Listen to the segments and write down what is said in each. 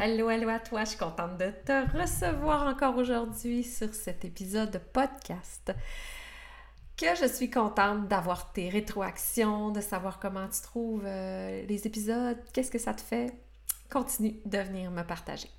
Hello, hello à toi, je suis contente de te recevoir encore aujourd'hui sur cet épisode de podcast. Que je suis contente d'avoir tes rétroactions, de savoir comment tu trouves euh, les épisodes, qu'est-ce que ça te fait? Continue de venir me partager.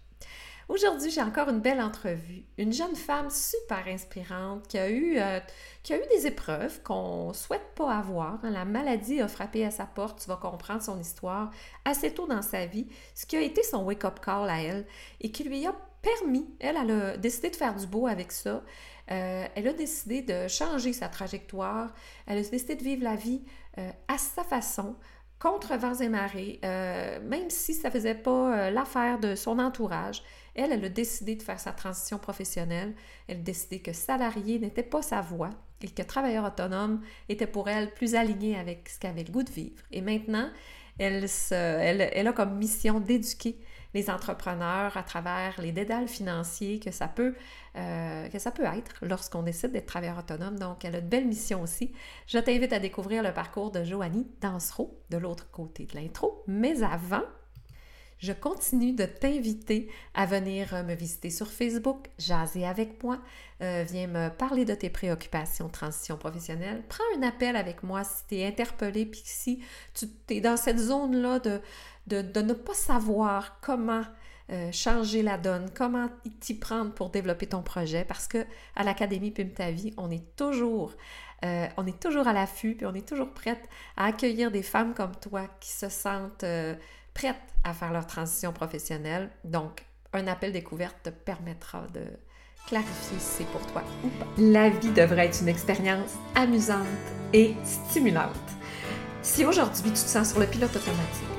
Aujourd'hui, j'ai encore une belle entrevue. Une jeune femme super inspirante qui a eu, euh, qui a eu des épreuves qu'on souhaite pas avoir. La maladie a frappé à sa porte. Tu vas comprendre son histoire assez tôt dans sa vie, ce qui a été son wake-up call à elle et qui lui a permis, elle, elle a décidé de faire du beau avec ça. Euh, elle a décidé de changer sa trajectoire. Elle a décidé de vivre la vie euh, à sa façon, contre vents et marées, même si ça faisait pas l'affaire de son entourage. Elle, elle a décidé de faire sa transition professionnelle. Elle a décidé que salarié n'était pas sa voie et que travailleur autonome était pour elle plus aligné avec ce qu'avait le goût de vivre. Et maintenant, elle, a comme mission d'éduquer les entrepreneurs à travers les dédales financiers que ça peut, euh, être lorsqu'on décide d'être travailleur autonome. Donc, elle a une belle mission aussi. Je t'invite à découvrir le parcours de Joanie Dansereau de l'autre côté de l'intro. Mais avant, je continue de t'inviter à venir euh, me visiter sur Facebook, jaser avec moi, euh, viens me parler de tes préoccupations transition professionnelle. Prends un appel avec moi si tu es interpellé, puis si tu es dans cette zone-là de, de, ne pas savoir comment euh, changer la donne, comment t'y prendre pour développer ton projet, parce que à l'Académie Pim Ta on est toujours on est toujours à l'affût, puis on est toujours prête à accueillir des femmes comme toi qui se sentent prêtes à faire leur transition professionnelle. Donc, un appel découverte te permettra de clarifier si c'est pour toi ou pas. La vie devrait être une expérience amusante et stimulante. Si aujourd'hui tu te sens sur le pilote automatique,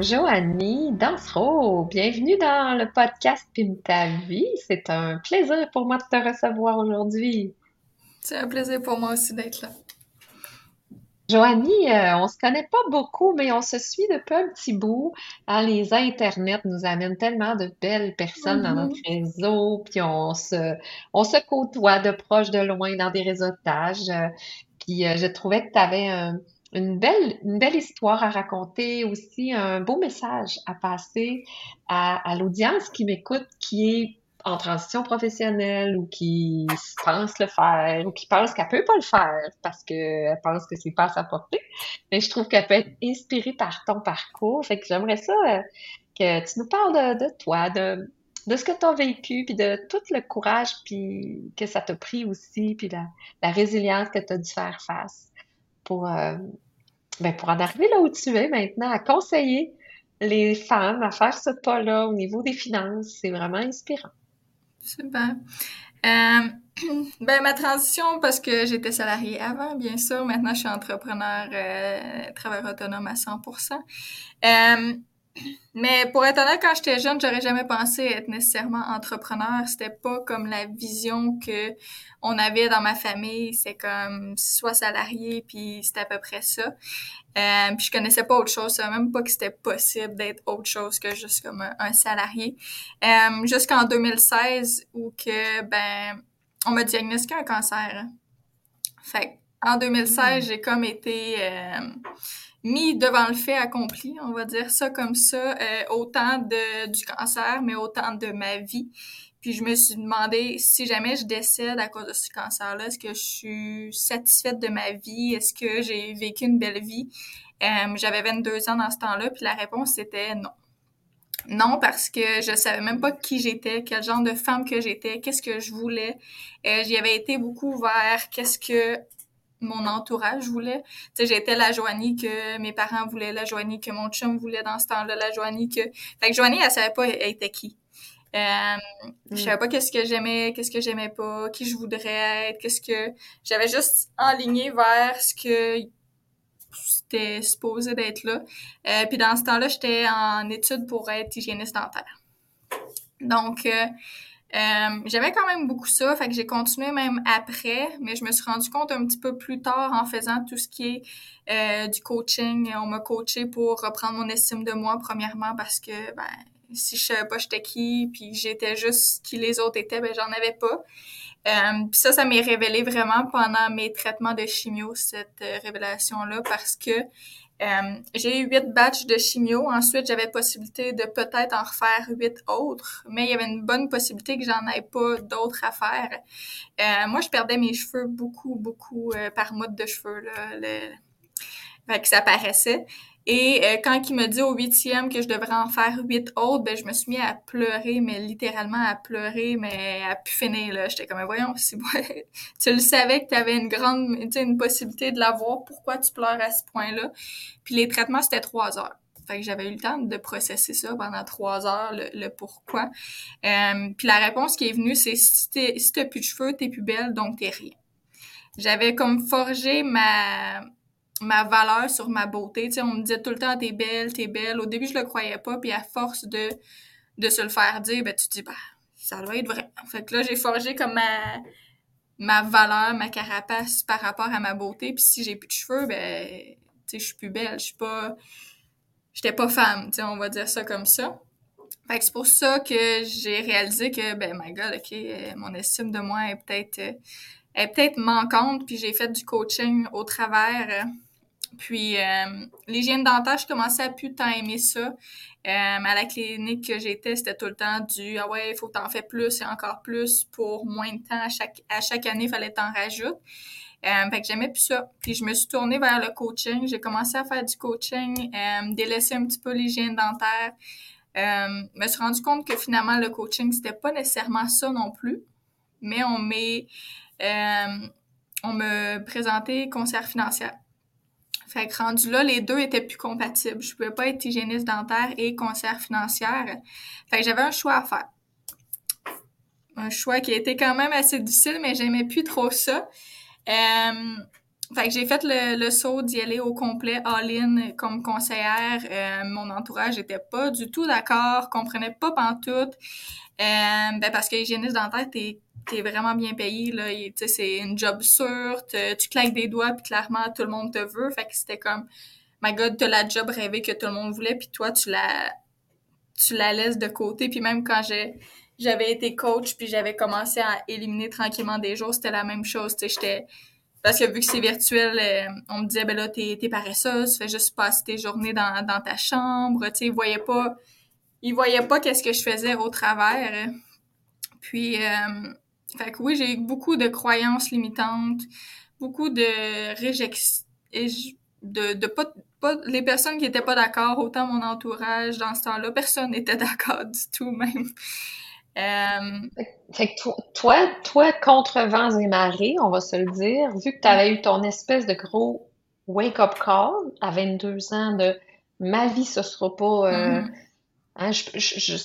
Joanie Dansereau, bienvenue dans le podcast Pim ta vie. C'est un plaisir pour moi de te recevoir aujourd'hui. C'est un plaisir pour moi aussi d'être là. Joanie, euh, on se connaît pas beaucoup, mais on se suit depuis un petit bout. Hein, les internets nous amènent tellement de belles personnes dans notre mm-hmm. réseau, puis on se, on se côtoie de proche, de loin dans des réseautages. Euh, puis euh, je trouvais que tu avais un une belle, une belle histoire à raconter, aussi un beau message à passer à, l'audience qui m'écoute, qui est en transition professionnelle ou qui pense le faire ou qui pense qu'elle peut pas le faire parce qu'elle pense que c'est pas à sa portée. Mais je trouve qu'elle peut être inspirée par ton parcours. Fait que j'aimerais ça euh, que tu nous parles de, toi, de, de ce que tu as vécu, puis de tout le courage puis que ça t'a pris aussi, puis la, la résilience que tu as dû faire face pour, euh, ben, pour en arriver là où tu es maintenant, à conseiller les femmes à faire ce pas-là au niveau des finances. C'est vraiment inspirant. Super. Euh, ben, ma transition, parce que j'étais salariée avant, bien sûr. Maintenant, je suis entrepreneur, euh, travailleur autonome à 100 euh, mais pour être honnête, quand j'étais jeune, j'aurais jamais pensé être nécessairement entrepreneur. C'était pas comme la vision que on avait dans ma famille. C'est comme soit salarié, puis c'était à peu près ça. Euh, puis je connaissais pas autre chose. Je savais même pas que c'était possible d'être autre chose que juste comme un, salarié. Euh, Jusqu'en 2016, où que ben on m'a diagnostiqué un cancer. Fait en 2016, hmm. j'ai comme été euh, mis devant le fait accompli, on va dire ça comme ça, euh, autant de, du cancer, mais autant de ma vie. Puis je me suis demandé si jamais je décède à cause de ce cancer-là, est-ce que je suis satisfaite de ma vie? Est-ce que j'ai vécu une belle vie? Euh, J'avais 22 ans dans ce temps-là, puis la réponse était non. Non, parce que je savais même pas qui j'étais, quel genre de femme que j'étais, qu'est-ce que je voulais. Euh, J'y avais été beaucoup vers qu'est-ce que mon entourage voulait. Tu sais, j'étais la Joanie que mes parents voulaient, la Joanie que mon chum voulait dans ce temps-là, la Joanie que... Fait que Joanie, elle savait pas elle était qui. Euh, Je savais pas qu'est-ce que j'aimais, qu'est-ce que j'aimais pas, qui je voudrais être, qu'est-ce que... J'avais juste enligné vers ce que c'était supposé d'être là. Euh, puis dans ce temps-là, j'étais en études pour être hygiéniste dentaire. Donc, euh, euh, j'avais quand même beaucoup ça, fait que j'ai continué même après, mais je me suis rendu compte un petit peu plus tard en faisant tout ce qui est du coaching. On m'a coaché pour reprendre mon estime de moi, premièrement, parce que ben, si je savais pas j'étais qui, puis j'étais juste qui les autres étaient, ben j'en avais pas. Euh, puis ça, ça m'est révélé vraiment pendant mes traitements de chimio, cette euh, révélation-là, parce que euh, j'ai eu huit batchs de chimio. Ensuite, j'avais possibilité de peut-être en refaire huit autres, mais il y avait une bonne possibilité que j'en aie pas d'autres à faire. Euh, moi, je perdais mes cheveux beaucoup, beaucoup par mode de cheveux. Là, le... Que ça paraissait. Et euh, quand il me dit au huitième que je devrais en faire huit autres, ben je me suis mis à pleurer, mais littéralement à pleurer, mais à pu finir là. J'étais comme voyons, si tu le savais que tu avais une grande, une possibilité de l'avoir, pourquoi tu pleures à ce point-là? Puis les traitements c'était trois heures. Fait que j'avais eu le temps de processer ça pendant trois heures, le, pourquoi. Euh, puis la réponse qui est venue, c'est si t'as plus de cheveux, t'es plus belle, donc t'es rien. J'avais comme forgé ma ma valeur sur ma beauté. Tu sais, on me disait tout le temps t'es belle, t'es belle. Au début, je le croyais pas, puis à force de, de se le faire dire, ben tu te dis bah ça doit être vrai. Fait que là, j'ai forgé comme ma ma valeur, ma carapace par rapport à ma beauté. Puis si j'ai plus de cheveux, ben tu sais, je suis plus belle. Je suis pas j'étais pas femme, tu sais, on va dire ça comme ça. Fait que c'est pour ça que j'ai réalisé que ben my god, OK, euh, mon estime de moi est peut-être euh, est peut-être manquante, puis j'ai fait du coaching au travers euh, puis euh, l'hygiène dentaire, je commençais à plus tant aimer ça. Euh, à la clinique que j'étais, c'était tout le temps du ah ouais, il faut que t'en fais plus et encore plus pour moins de temps à chaque à chaque année, il fallait t'en rajouter. Euh, fait que j'aimais plus ça. Puis je me suis tournée vers le coaching. J'ai commencé à faire du coaching, euh, délaisser un petit peu l'hygiène dentaire. Euh, me suis rendu compte que finalement le coaching c'était pas nécessairement ça non plus, mais on m'est euh, on me présentait conseillère financière. Fait que rendu là, les deux étaient plus compatibles. Je pouvais pas être hygiéniste dentaire et conseillère financière. Fait que j'avais un choix à faire. Un choix qui a été quand même assez difficile, mais j'aimais plus trop ça. Euh, fait que j'ai fait le, saut d'y aller au complet all-in comme conseillère. Euh, mon entourage était pas du tout d'accord, comprenait pas pantoute. Euh, ben parce que hygiéniste dentaire, t'es t'es vraiment bien payé là c'est une job sûre tu claques des doigts puis clairement tout le monde te veut. Fait que c'était comme my god t'as la job rêvée que tout le monde voulait puis toi tu la tu la laisses de côté. Puis même quand j'ai j'avais été coach puis j'avais commencé à éliminer tranquillement des jours c'était la même chose tu sais j'étais parce que vu que c'est virtuel euh, on me disait ben là t'es t'es paresseuse fais juste passer tes journées dans, dans ta chambre tu sais ils voyaient pas ils voyaient pas qu'est-ce que je faisais au travers. Puis euh, fait que oui, j'ai eu beaucoup de croyances limitantes, beaucoup de réjection, de, de pas, pas, les personnes qui étaient pas d'accord, autant mon entourage dans ce temps-là, personne n'était d'accord du tout même. Euh... Fait que toi, toi, contre vents et marées, on va se le dire, vu que tu avais eu ton espèce de gros wake-up call à 22 ans de ma vie, ce sera pas. Euh, mm-hmm. hein, je, je,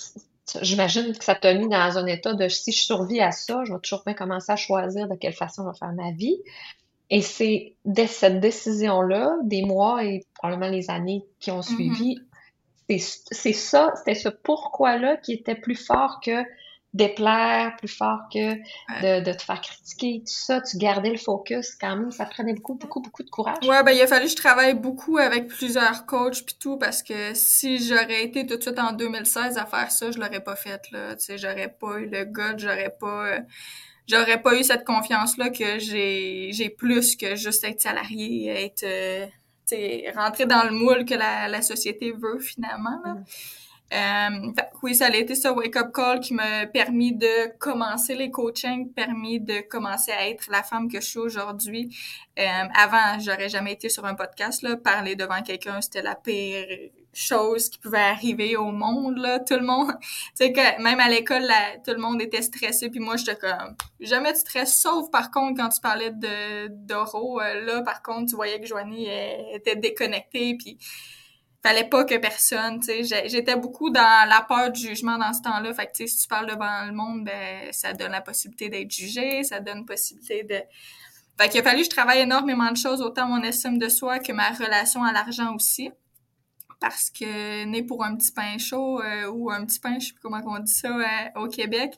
J'imagine que ça t'a mis dans un état de si je survis à ça, je vais toujours bien commencer à choisir de quelle façon je vais faire ma vie. Et c'est dès cette décision-là, des mois et probablement les années qui ont mm-hmm. suivi, c'est ça, c'était ce pourquoi-là qui était plus fort que déplaire plus fort que de, te faire critiquer, tout ça, tu gardais le focus quand même, ça prenait beaucoup, beaucoup, beaucoup de courage. Ouais, ben il a fallu que je travaille beaucoup avec plusieurs coachs puis tout, parce que si j'aurais été tout de suite en 2016 à faire ça, je l'aurais pas fait, là, tu sais, j'aurais pas eu le gut, j'aurais pas... Euh, j'aurais pas eu cette confiance-là que j'ai j'ai plus que juste être salarié, être... Euh, rentrer dans le moule que la, la société veut, finalement, là. Mm. Euh, oui, ça a été ce wake-up call qui m'a permis de commencer les coachings, permis de commencer à être la femme que je suis aujourd'hui. Euh, avant, j'aurais jamais été sur un podcast, là. Parler devant quelqu'un, c'était la pire chose qui pouvait arriver au monde, là. Tout le monde, tu sais, que même à l'école, tout le monde était stressé, puis moi, j'étais comme, jamais de stress, sauf par contre, quand tu parlais de d'oro, euh, là, par contre, tu voyais que Joanie était déconnectée, puis fallait pas que personne, tu sais, j'étais beaucoup dans la peur du jugement dans ce temps-là. Fait que, tu sais, si tu parles devant le monde, ben, ça donne la possibilité d'être jugé, ça donne possibilité de... Fait qu'il a fallu que je travaille énormément de choses, autant mon estime de soi que ma relation à l'argent aussi parce que né pour un petit pain chaud euh, ou un petit pain, je sais plus comment on dit ça euh, au Québec,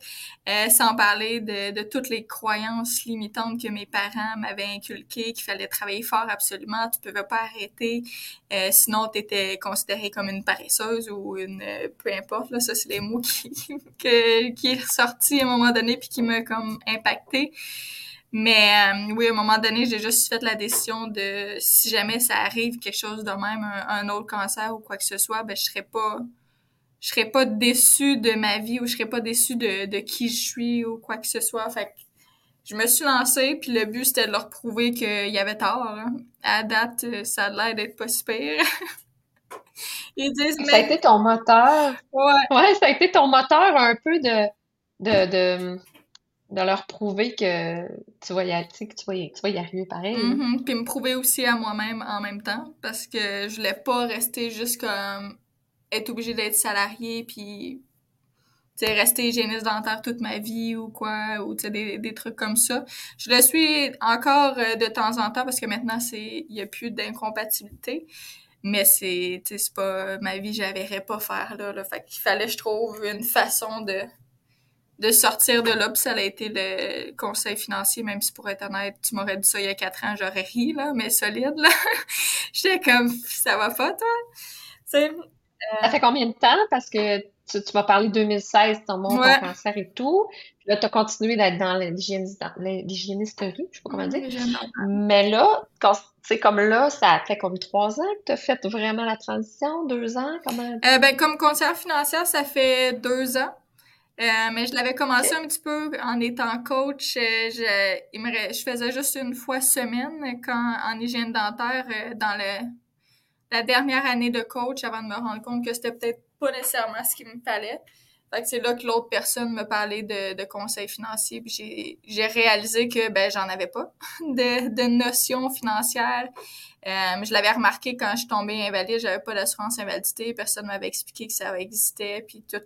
euh, sans parler de, toutes les croyances limitantes que mes parents m'avaient inculquées, qu'il fallait travailler fort absolument, tu pouvais pas arrêter, sinon tu étais considérée comme une paresseuse ou une peu importe là, ça c'est les mots qui que, qui est à un moment donné puis qui m'a comme impacté. Mais euh, oui, à un moment donné, j'ai juste fait la décision de si jamais ça arrive quelque chose de même, un, autre cancer ou quoi que ce soit, ben je serais pas je serais pas déçue de ma vie ou je serais pas déçue de, de qui je suis ou quoi que ce soit. Fait que je me suis lancée, puis le but c'était de leur prouver qu'il y avait tort. Hein. À date, ça a l'air d'être pas super. Ils disent, Ça a été ton moteur. Ouais. ouais, ça a été ton moteur un peu de, de, de de leur prouver que tu vas y, que tu vas y, tu vas y arriver pareil. Mm-hmm. Puis me prouver aussi à moi-même en même temps, parce que je voulais pas rester juste comme être obligée d'être salariée, puis rester hygiéniste dentaire toute ma vie ou quoi, ou des, des trucs comme ça. Je le suis encore euh, de temps en temps parce que maintenant, c'est il y a plus d'incompatibilité. Mais c'est, c'est pas ma vie, j'avais pas faire là, là. Fait qu'il fallait, je trouve, une façon de de sortir de là, puis ça a été le conseil financier, même si pour être honnête, tu m'aurais dit ça il y a quatre ans, j'aurais ri, là, mais solide, là. J'étais comme, ça va pas, toi? Euh... Ça fait combien de temps? Parce que tu, tu m'as parlé 2016, ton monde, ton cancer et tout. Puis là, tu as continué d'être dans l'hygiénisterie, je sais pas comment dire. Mais là, quand c'est comme là, ça fait comme trois ans que tu as fait vraiment la transition? Deux ans? Comment? Euh, ben, comme conseillère financière, ça fait deux ans. Euh, mais je l'avais commencé un petit peu en étant coach. Euh, je, il me, je faisais juste une fois semaine quand en hygiène dentaire euh, dans le, la dernière année de coach avant de me rendre compte que c'était peut-être pas nécessairement ce qu'il me fallait. Fait que c'est là que l'autre personne me parlait de, de conseils financiers puis j'ai, j'ai réalisé que ben j'en avais pas de, de notions financières. Euh, je l'avais remarqué quand je suis tombée invalide, j'avais pas d'assurance invalidité, personne m'avait expliqué que ça existait puis tout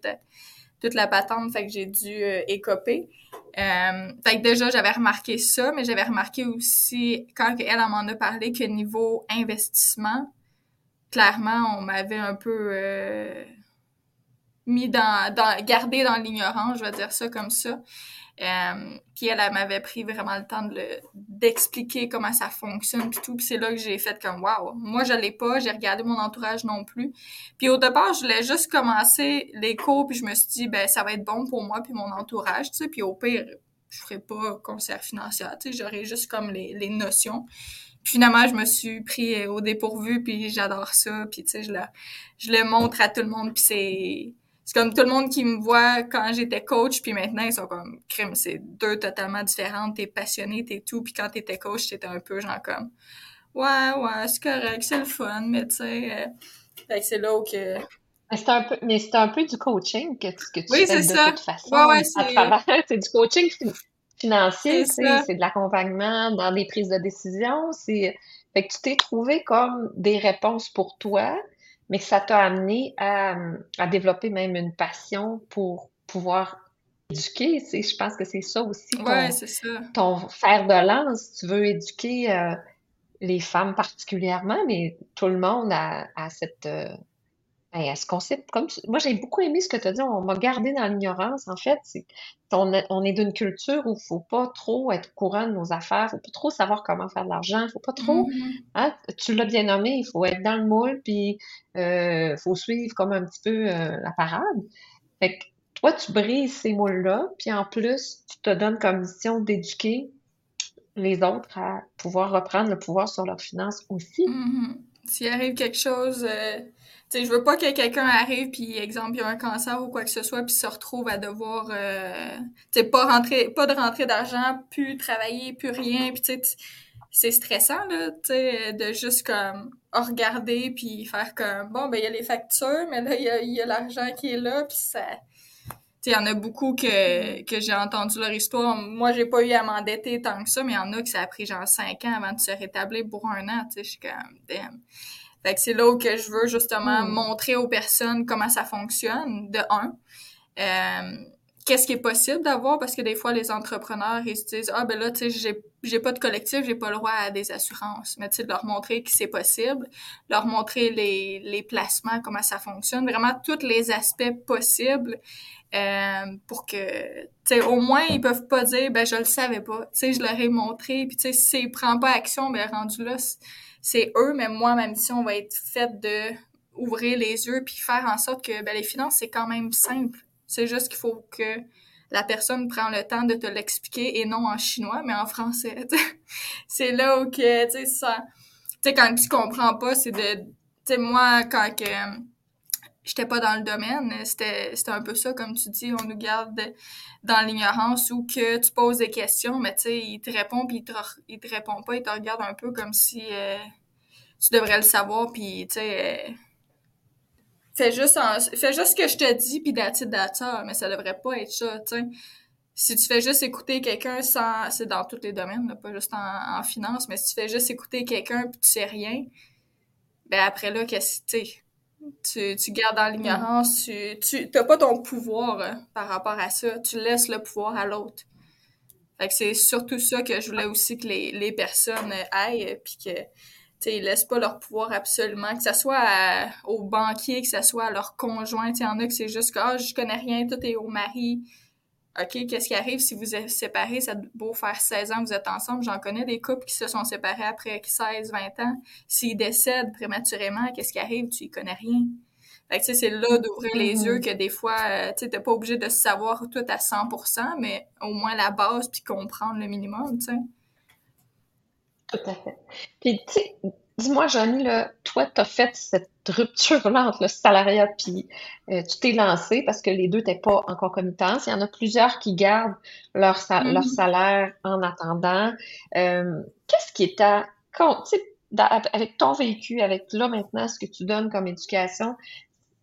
toute la patente, fait que j'ai dû euh, écoper. Euh, fait que déjà, j'avais remarqué ça, mais j'avais remarqué aussi, quand elle, m'en a parlé, que niveau investissement, clairement, on m'avait un peu euh, mis dans, dans, gardé dans l'ignorance, je vais dire ça comme ça. Euh, puis elle, m'avait pris vraiment le temps de d'expliquer comment ça fonctionne puis tout. Puis c'est là que j'ai fait comme wow, moi je l'ai pas, j'ai regardé mon entourage non plus. Puis au départ, je voulais juste commencer les cours puis je me suis dit ben ça va être bon pour moi puis mon entourage, tu sais. Puis au pire, je ferais pas conseil financier, tu sais, j'aurais juste comme les, les notions. Puis finalement, je me suis pris au dépourvu, puis j'adore ça. Puis, tu sais, je le, je le montre à tout le monde, puis c'est c'est comme tout le monde qui me voit quand j'étais coach, puis maintenant, ils sont comme, crime, c'est deux totalement différentes. T'es passionné, t'es tout, puis quand t'étais coach, t'étais un peu genre comme, ouais, ouais, c'est correct, c'est le fun, mais tu sais, euh, c'est là où que... Mais c'est un peu, mais c'est un peu du coaching que, que tu oui, fais de ça. toute façon. Ouais, ouais, c'est... c'est du coaching financier, c'est de l'accompagnement dans des prises de décision, c'est... Fait que tu t'es trouvé comme des réponses pour toi, mais que ça t'a amené à, à, développer même une passion pour pouvoir éduquer. Je pense que c'est ça aussi ton, fer de lance. Tu veux éduquer euh, les femmes particulièrement, mais tout le monde a, a cette, euh, ben, ce concept, comme moi j'ai beaucoup aimé ce que tu as dit, on m'a gardé dans l'ignorance. En fait, c'est on, on est d'une culture où il faut pas trop être courant de nos affaires, faut pas trop savoir comment faire de l'argent, faut pas trop. Mm-hmm. hein, tu l'as bien nommé, il faut être dans le moule, puis euh, faut suivre comme un petit peu euh, la parade. Fait que toi, tu brises ces moules-là, puis en plus, tu te donnes comme mission d'éduquer les autres à pouvoir reprendre le pouvoir sur leurs finances aussi. Mm-hmm. S'il arrive quelque chose, euh, tu sais, je veux pas que quelqu'un arrive puis exemple il y a un cancer ou quoi que ce soit puis se retrouve à devoir, euh, tu sais, pas rentrer, pas de rentrer d'argent, plus travailler, plus rien, puis tu c'est stressant là, tu sais, de juste comme regarder puis faire comme bon ben il y a les factures, mais là il y a, y a l'argent qui est là puis ça il y en a beaucoup que, que j'ai entendu leur histoire. Moi, j'ai pas eu à m'endetter tant que ça, mais il y en a que ça a pris genre cinq ans avant de se rétablir pour un an. Tu sais, je suis comme, damn. Fait que c'est là où que je veux justement hmm. montrer aux personnes comment ça fonctionne, de un. Euh, qu'est-ce qui est possible d'avoir parce que des fois les entrepreneurs ils se disent ah ben là tu sais j'ai j'ai pas de collectif j'ai pas le droit à des assurances. Mais tu sais de leur montrer que c'est possible leur montrer les les placements comment ça fonctionne vraiment tous les aspects possibles euh, pour que tu sais au moins ils peuvent pas dire ben je le savais pas. Tu sais je leur ai montré puis tu sais s'ils prennent pas action ben rendu là c'est eux mais moi ma mission va être faite de ouvrir les yeux puis faire en sorte que ben les finances c'est quand même simple c'est juste qu'il faut que la personne prenne le temps de te l'expliquer et non en chinois, mais en français. c'est là où que, tu sais, ça... Tu sais, quand tu comprends pas, c'est de... Tu sais, moi, quand j'étais pas dans le domaine, c'était un peu ça, comme tu dis, on nous garde dans l'ignorance ou que tu poses des questions, mais tu sais, il te répond, puis il te, te répond pas, il te regarde un peu comme si euh, tu devrais le savoir, puis tu sais... Euh, fais juste, fais juste ce que je te dis, puis that's data, mais ça devrait pas être ça, tu sais. Si tu fais juste écouter quelqu'un sans... C'est dans tous les domaines, pas juste en, finance, mais si tu fais juste écouter quelqu'un puis tu sais rien, ben après là, qu'est-ce que tu, tu gardes dans l'ignorance, tu, tu t'as pas ton pouvoir hein, par rapport à ça, tu laisses le pouvoir à l'autre. Fait que c'est surtout ça que je voulais aussi que les, les personnes aillent, puis que sais, ils laissent pas leur pouvoir absolument, que ce soit aux banquiers, que ce soit à leur conjoint. Il y en a que c'est juste que ah, je connais rien, tout est au mari. OK, qu'est-ce qui arrive si vous êtes séparés? Ça beau faire 16 ans que vous êtes ensemble. J'en connais des couples qui se sont séparés après 16, 20 ans. S'ils décèdent prématurément, qu'est-ce qui arrive? Tu y connais rien. Fait que, c'est là d'ouvrir les mm-hmm. yeux que des fois, euh, tu n'es pas obligé de savoir tout à 100%, mais au moins la base puis comprendre le minimum, tu sais. Tout à fait. Puis, tu sais, dis-moi, Johnny, là, toi, tu as fait cette rupture-là entre le salariat puis euh, tu t'es lancé parce que les deux n'étaient pas en concomitance. Il y en a plusieurs qui gardent leur, leur mm-hmm. salaire en attendant. Euh, qu'est-ce qui est à... Avec ton vécu, avec là maintenant ce que tu donnes comme éducation,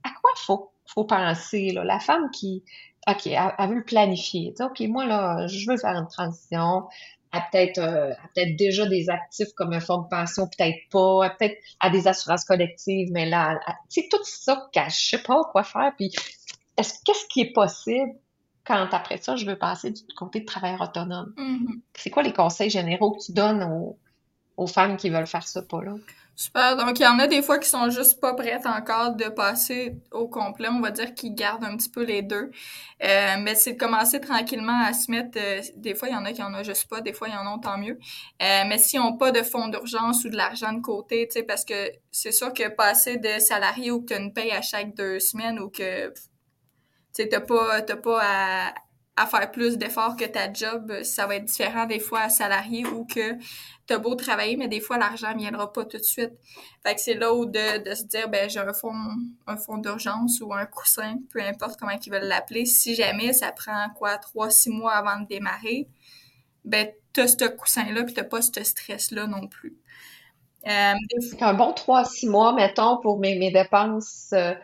à quoi faut faut penser là? La femme qui OK, elle, elle veut le planifier. OK, moi là, je veux faire une transition, à peut-être euh, peut-être déjà des actifs comme un fonds de pension, peut-être pas, peut-être à des assurances collectives, mais là, c'est tout ça que je sais pas quoi faire. Puis, est-ce qu'est-ce qui est possible quand après ça, je veux passer du côté de travailleur autonome? Mm-hmm. C'est quoi les conseils généraux que tu donnes aux, aux femmes qui veulent faire ça pas là? Super. Donc, il y en a des fois qui sont juste pas prêtes encore de passer au complet. On va dire qu'ils gardent un petit peu les deux. Euh, mais c'est de commencer tranquillement à se mettre... Euh, des fois, il y en a qui en ont juste pas. Des fois, il y en ont tant mieux. Euh, mais s'ils n'ont pas de fonds d'urgence ou de l'argent de côté, tu sais, parce que c'est sûr que passer de salarié ou que tu as une paye à chaque deux semaines ou que... Tu sais, t'as pas, t'as pas à à faire plus d'efforts que ta job, ça va être différent des fois à salarié ou que t'as beau travailler, mais des fois l'argent viendra pas tout de suite. Fait que c'est là où de, de se dire ben j'ai un fonds un fonds d'urgence ou un coussin, peu importe comment ils veulent l'appeler. Si jamais ça prend quoi trois six mois avant de démarrer, ben t'as ce coussin là puis t'as pas ce stress là non plus. Euh, un bon trois six mois mettons pour mes, mes dépenses euh,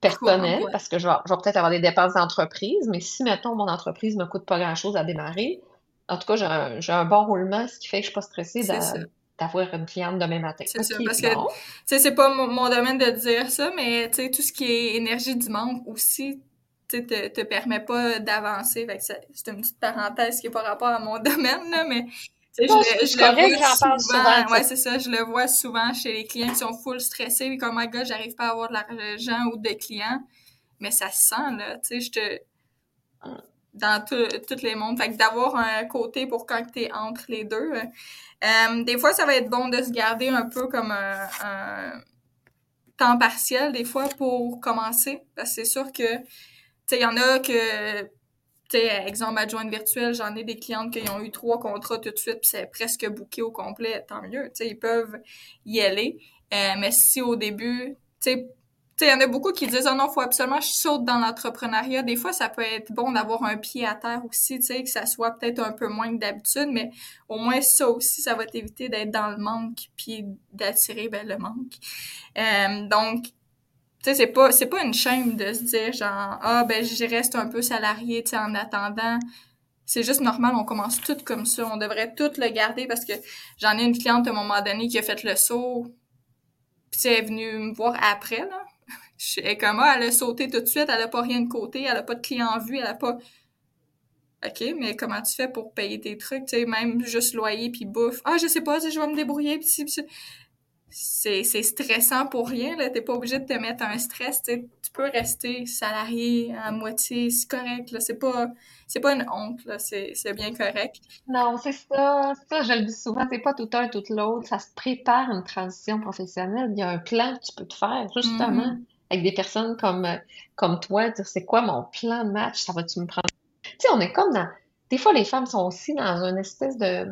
personnel, parce que je vais, peut-être avoir des dépenses d'entreprise, mais si, mettons, mon entreprise ne me coûte pas grand-chose à démarrer, en tout cas, j'ai un, bon roulement, ce qui fait que je ne suis pas stressée d'avoir une cliente demain matin. C'est ça, parce que, c'est pas mon, domaine de dire ça, mais, tu sais, tout ce qui est énergie du manque aussi, tu te, te permet pas d'avancer. c'est une petite parenthèse qui n'est pas rapport à mon domaine, là, mais je, je le vois souvent. ouais, c'est ça. Je le vois souvent chez les clients qui sont full stressés. et comme, oh my god, j'arrive pas à avoir de l'argent ou de clients. Mais ça se sent, là. Tu sais, je te. Dans tous les mondes. Fait que d'avoir un côté pour quand tu es entre les deux. Euh, des fois, ça va être bon de se garder un peu comme un, temps partiel, des fois, pour commencer. Parce que c'est sûr que, tu sais, il y en a que exemple, adjointe virtuelle, j'en ai des clientes qui ont eu trois contrats tout de suite, puis c'est presque booké au complet, tant mieux. Tu sais, ils peuvent y aller. mais si au début, tu sais, il y en a beaucoup qui disent oh non, faut absolument que je saute dans l'entrepreneuriat. Des fois, ça peut être bon d'avoir un pied à terre aussi, tu sais, que ça soit peut-être un peu moins que d'habitude, mais au moins ça aussi, ça va t'éviter d'être dans le manque puis d'attirer ben, le manque. Euh, donc, tu sais, c'est pas, c'est pas une shame de se dire genre Ah ben j'y reste un peu salarié, tu sais, en attendant. C'est juste normal, on commence tout comme ça. On devrait tout le garder parce que j'en ai une cliente à un moment donné qui a fait le saut, puis elle est venue me voir après, là je suis comme, ah, elle a sauté tout de suite, elle a pas rien de côté, elle a pas de client en vue, elle a pas... OK, mais comment tu fais pour payer tes trucs, tu sais, même juste loyer puis bouffe. Ah, je sais pas, je vais me débrouiller, puis c'est c'est stressant pour rien là. T'es pas obligé de te mettre un stress tu peux rester salarié à moitié c'est correct là. C'est pas c'est pas une honte là. C'est bien correct. Non c'est ça. Ça je le dis souvent c'est pas tout un tout l'autre. Ça se prépare une transition professionnelle. Il y a un plan que tu peux te faire justement. Mm-hmm avec des personnes comme, euh, comme toi, dire c'est quoi mon plan de match, ça va-tu me prendre? Tu sais, on est comme dans. Des fois, les femmes sont aussi dans une espèce de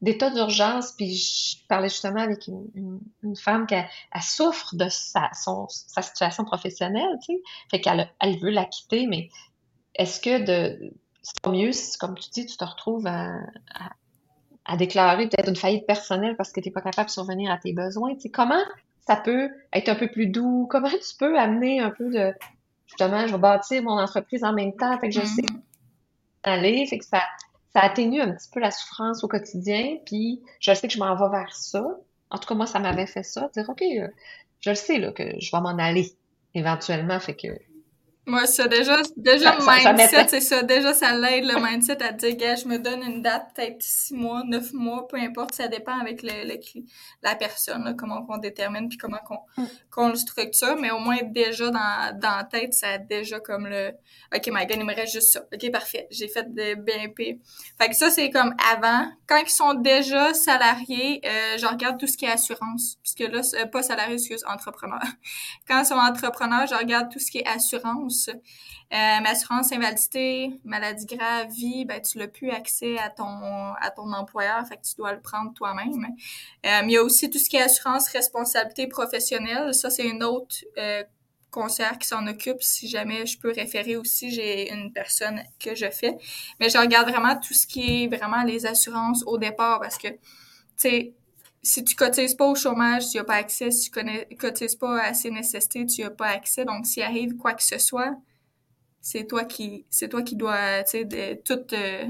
d'état d'urgence, puis je parlais justement avec une, une, femme qui souffre de sa, son, sa situation professionnelle, tu sais, fait qu'elle elle veut la quitter, mais est-ce que de c'est mieux si, comme tu dis, tu te retrouves à, à, à déclarer peut-être une faillite personnelle parce que tu n'es pas capable de survenir à tes besoins, tu sais, comment ça peut être un peu plus doux? Comment tu peux amener un peu de, justement, je vais bâtir mon entreprise en même temps, fait que je sais mm-hmm. aller, fait que ça, ça atténue un petit peu la souffrance au quotidien, puis je sais que je m'en vais vers ça. En tout cas, moi, ça m'avait fait ça, dire, OK, euh, je le sais, là, que je vais m'en aller éventuellement, fait que moi, ça, déjà, déjà le mindset, c'est ça. Déjà, ça l'aide, le mindset, à dire, gars, je me donne une date, peut-être six mois, neuf mois, peu importe, ça dépend avec le, le la personne, là, comment on détermine, puis comment qu'on mm. qu'on le structure. Mais au moins, déjà, dans, dans la tête, ça a déjà comme le, OK, my God, il me reste juste ça. OK, parfait. J'ai fait de BNP. Fait que ça, c'est comme avant. Quand ils sont déjà salariés, euh, je regarde tout ce qui est assurance. Puisque là, pas salarié, excuse, entrepreneur. Quand ils sont entrepreneurs, je regarde tout ce qui est assurance euh, assurance invalidité, maladie grave, vie, ben, tu n'as plus accès à ton, à ton employeur, fait que tu dois le prendre toi-même. Euh, il y a aussi tout ce qui est assurance responsabilité professionnelle. Ça, c'est une autre euh, qui s'en occupe. Si jamais je peux référer aussi, j'ai une personne que je fais. Mais je regarde vraiment tout ce qui est vraiment les assurances au départ parce que, tu sais, si tu cotises pas au chômage, tu n'as pas accès. Si tu ne cotises pas à ces nécessités, tu n'as pas accès. Donc, s'il arrive quoi que ce soit, c'est toi qui c'est toi qui dois tout euh,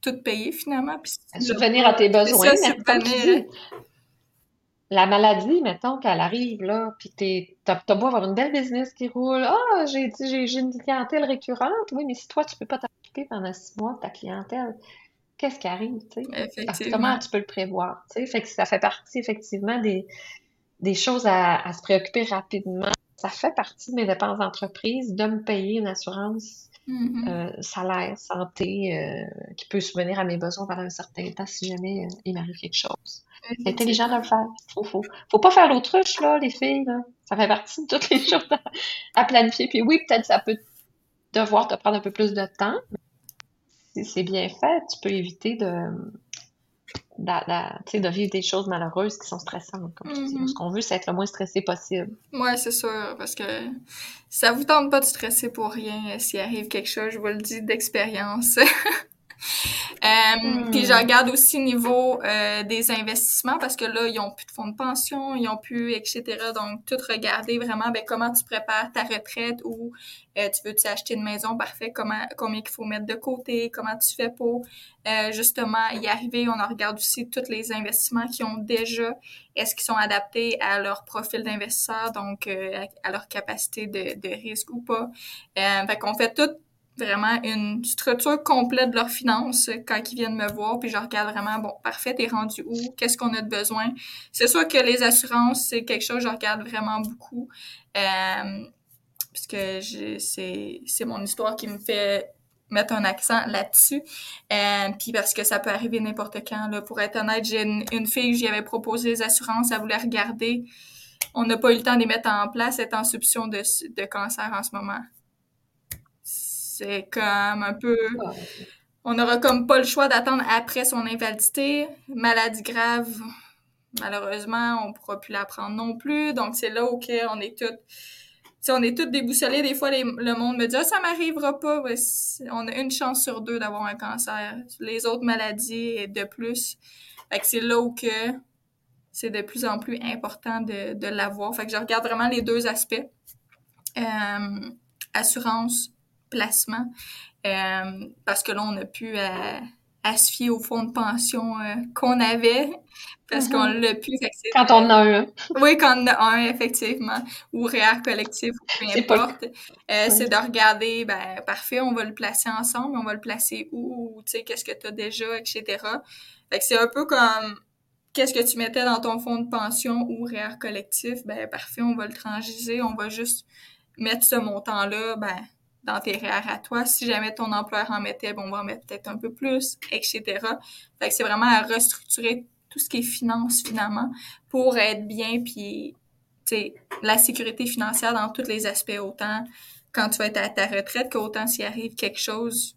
tout payer finalement puis subvenir à tes besoins la maladie mettons qu'elle arrive là puis t'as as beau avoir une belle business qui roule ah j'ai j'ai une clientèle récurrente oui mais si toi tu peux pas t'occuper pendant six mois de ta clientèle qu'est-ce qui arrive, tu sais? Comment tu peux le prévoir, tu sais? Fait que ça fait partie, effectivement, des, des choses à, se préoccuper rapidement. Ça fait partie de mes dépenses d'entreprise de me payer une assurance mm-hmm. euh, salaire, santé, euh, qui peut subvenir à mes besoins pendant un certain temps si jamais euh, il m'arrive quelque chose. C'est intelligent de le faire. Faut, faut, faut pas faire l'autruche, là, les filles, là. Ça fait partie de toutes les choses à, à planifier. Puis oui, peut-être ça peut devoir te prendre un peu plus de temps, si c'est bien fait, tu peux éviter de, de, de vivre des choses malheureuses qui sont stressantes, comme tu dis. Mm-hmm. Ce qu'on veut, c'est être le moins stressé possible. Oui, c'est sûr, parce que ça vous tente pas de stresser pour rien s'il arrive quelque chose, je vous le dis d'expérience. Euh, puis je hmm. regarde aussi niveau euh, des investissements parce que là, ils ont plus de fonds de pension, ils ont plus, etc. Donc, tout regarder vraiment ben, comment tu prépares ta retraite ou euh, tu veux-tu acheter une maison, parfait, comment, combien il faut mettre de côté, comment tu fais pour justement y arriver? On en regarde aussi tous les investissements qui ont déjà, est-ce qu'ils sont adaptés à leur profil d'investisseur, donc à leur capacité de, de risque ou pas? fait qu'on fait tout vraiment une structure complète de leurs finances quand ils viennent me voir, puis je regarde vraiment, bon, parfait, t'es rendu où? Qu'est-ce qu'on a de besoin? C'est sûr que les assurances, c'est quelque chose que je regarde vraiment beaucoup, euh, puisque c'est mon histoire qui me fait mettre un accent là-dessus. Euh, puis parce que ça peut arriver n'importe quand. Là. Pour être honnête, j'ai une, fille, j'y avais proposé les assurances, elle voulait regarder. On n'a pas eu le temps de les mettre en place, elle est en soupçon de, de cancer en ce moment. C'est comme un peu. On n'aura comme pas le choix d'attendre après son invalidité. Maladie grave, malheureusement, on pourra plus la prendre non plus. Donc, c'est là où on est toutes si on est toutes déboussolées, des fois, le monde me dit ah, ça m'arrivera pas. on a une chance sur deux d'avoir un cancer. Les autres maladies, et de plus. Fait que c'est là où que c'est de plus en plus important de, de l'avoir. Fait que je regarde vraiment les deux aspects. Euh, assurance, placement. Euh, parce que là, on a pu à, à se fier au fonds de pension euh, qu'on avait parce qu'on mm-hmm. l'a pu. Quand on en a un. Oui, quand on en a un, effectivement. Ou REER collectif, peu importe. Euh, c'est de regarder, ben, parfait, on va le placer ensemble, on va le placer où, tu sais, qu'est-ce que tu as déjà, etc. Fait que c'est un peu comme qu'est-ce que tu mettais dans ton fonds de pension ou REER collectif, ben, parfait, on va le transiger, on va juste mettre ce montant-là, ben, dans tes REER à toi. Si jamais ton employeur en mettait, ben, on va en mettre peut-être un peu plus, etc. Fait que c'est vraiment à restructurer tout ce qui est finance finalement pour être bien puis la sécurité financière dans tous les aspects autant quand tu vas être à ta retraite qu'autant s'il arrive quelque chose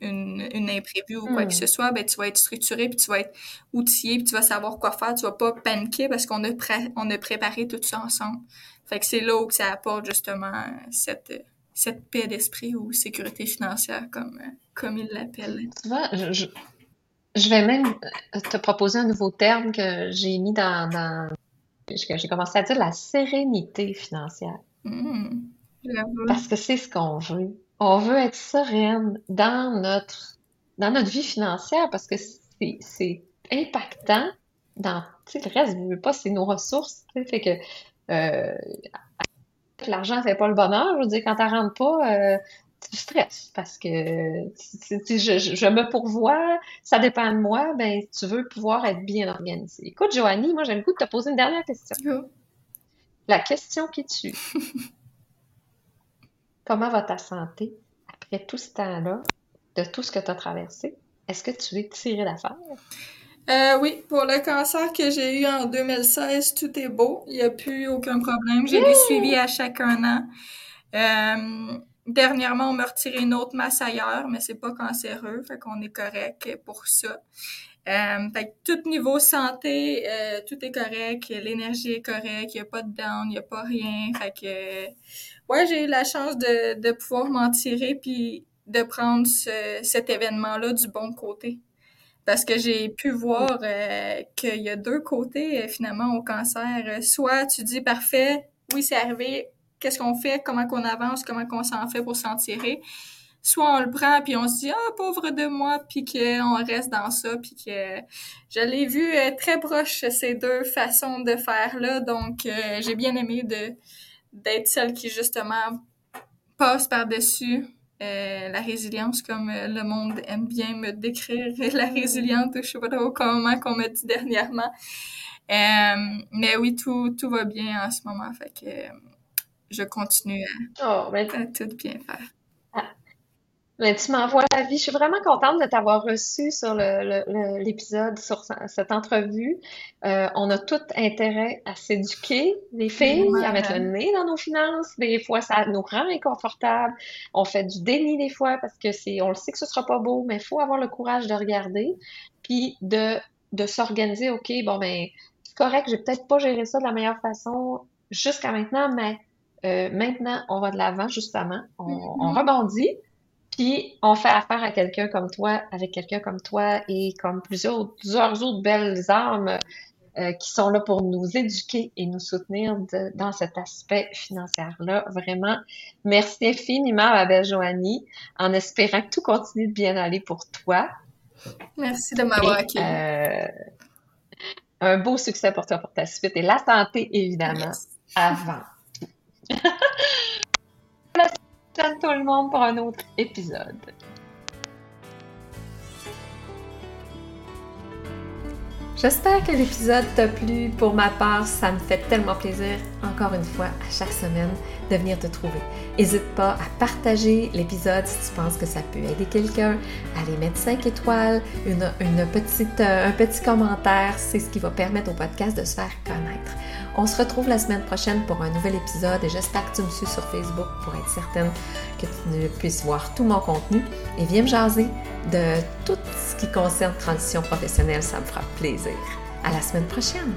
une, une imprévue ou quoi que hmm. ce soit, ben, tu vas être structuré, puis tu vas être outillé, puis tu vas savoir quoi faire. Tu vas pas paniquer parce qu'on a, on a préparé tout ça ensemble. Fait que c'est là où ça apporte justement cette, cette paix d'esprit ou sécurité financière, comme, comme ils l'appellent. Tu vois, je, je vais même euh, te proposer un nouveau terme que j'ai mis dans, dans j'ai commencé à dire la sérénité financière. Mmh, Parce que c'est ce qu'on veut. On veut être sereine dans notre dans notre vie financière parce que c'est impactant dans le reste, je veux pas, c'est nos ressources. Fait que euh, l'argent fait pas le bonheur. Je veux dire, quand tu rentres pas, euh, tu stresses parce que je, me pourvois, ça dépend de moi, ben tu veux pouvoir être bien organisé. Écoute, Joanie, moi j'ai le goût de te poser une dernière question. La question qui tue. Comment va ta santé après tout ce temps-là, de tout ce que tu as traversé? Est-ce que tu es tiré d'affaire? Euh, oui, pour le cancer que j'ai eu en 2016, tout est beau. Il n'y a plus aucun problème. J'ai des suivis à chaque un an. Euh, Dernièrement, on m'a retiré une autre masse ailleurs, mais c'est pas cancéreux, fait qu'on est correct pour ça. Euh, fait que tout niveau santé, euh, tout est correct, l'énergie est correcte, il n'y a pas de down, il n'y a pas rien. Fait que, ouais, j'ai eu la chance de, de pouvoir m'en tirer puis de prendre ce, cet événement-là du bon côté. Parce que j'ai pu voir euh, qu'il y a deux côtés finalement au cancer. Soit tu dis parfait, oui, c'est arrivé, qu'est-ce qu'on fait, comment qu'on avance, comment qu'on s'en fait pour s'en tirer? Soit on le prend puis on se dit ah pauvre de moi puis qu'on reste dans ça puis que je l'ai vu euh, très proche ces deux façons de faire là donc euh, j'ai bien aimé de d'être celle qui justement passe par dessus euh, la résilience comme le monde aime bien me décrire la résiliente je sais pas trop comment qu'on me dit dernièrement mais oui tout tout va bien en ce moment fait que je continue à, oh, ben, tout bien faire. Tu m'envoies la vie. Je suis vraiment contente de t'avoir reçu sur l'épisode, sur cette entrevue. Euh, on a tout intérêt à s'éduquer, les filles, à mettre le nez dans nos finances. Des fois, ça nous rend inconfortable. On fait du déni des fois parce que c'est, on le sait que ce sera pas beau, mais il faut avoir le courage de regarder, puis de, de s'organiser. OK, bon, ben, c'est correct, j'ai peut-être pas géré ça de la meilleure façon jusqu'à maintenant, mais euh, maintenant, on va de l'avant, justement. On, mm-hmm. rebondit, puis on fait affaire à quelqu'un comme toi, avec quelqu'un comme toi et comme plusieurs, plusieurs autres belles armes euh, qui sont là pour nous éduquer et nous soutenir dans cet aspect financier-là. Vraiment, merci infiniment, ma belle Joanie, en espérant que tout continue de bien aller pour toi. Merci de m'avoir accueilli. Euh, un beau succès pour toi, pour ta suite et la santé, évidemment, avant. Merci tout le monde pour un autre épisode. J'espère que l'épisode t'a plu. Pour ma part, ça me fait tellement plaisir, encore une fois, à chaque semaine, de venir te trouver. N'hésite pas à partager l'épisode si tu penses que ça peut aider quelqu'un, à les mettre 5 étoiles, une petite, euh, un petit commentaire. C'est ce qui va permettre au podcast de se faire connaître. On se retrouve la semaine prochaine pour un nouvel épisode et j'espère que tu me suis sur Facebook pour être certaine que tu puisses voir tout mon contenu et viens me jaser de tout ce qui concerne transition professionnelle, ça me fera plaisir. À la semaine prochaine!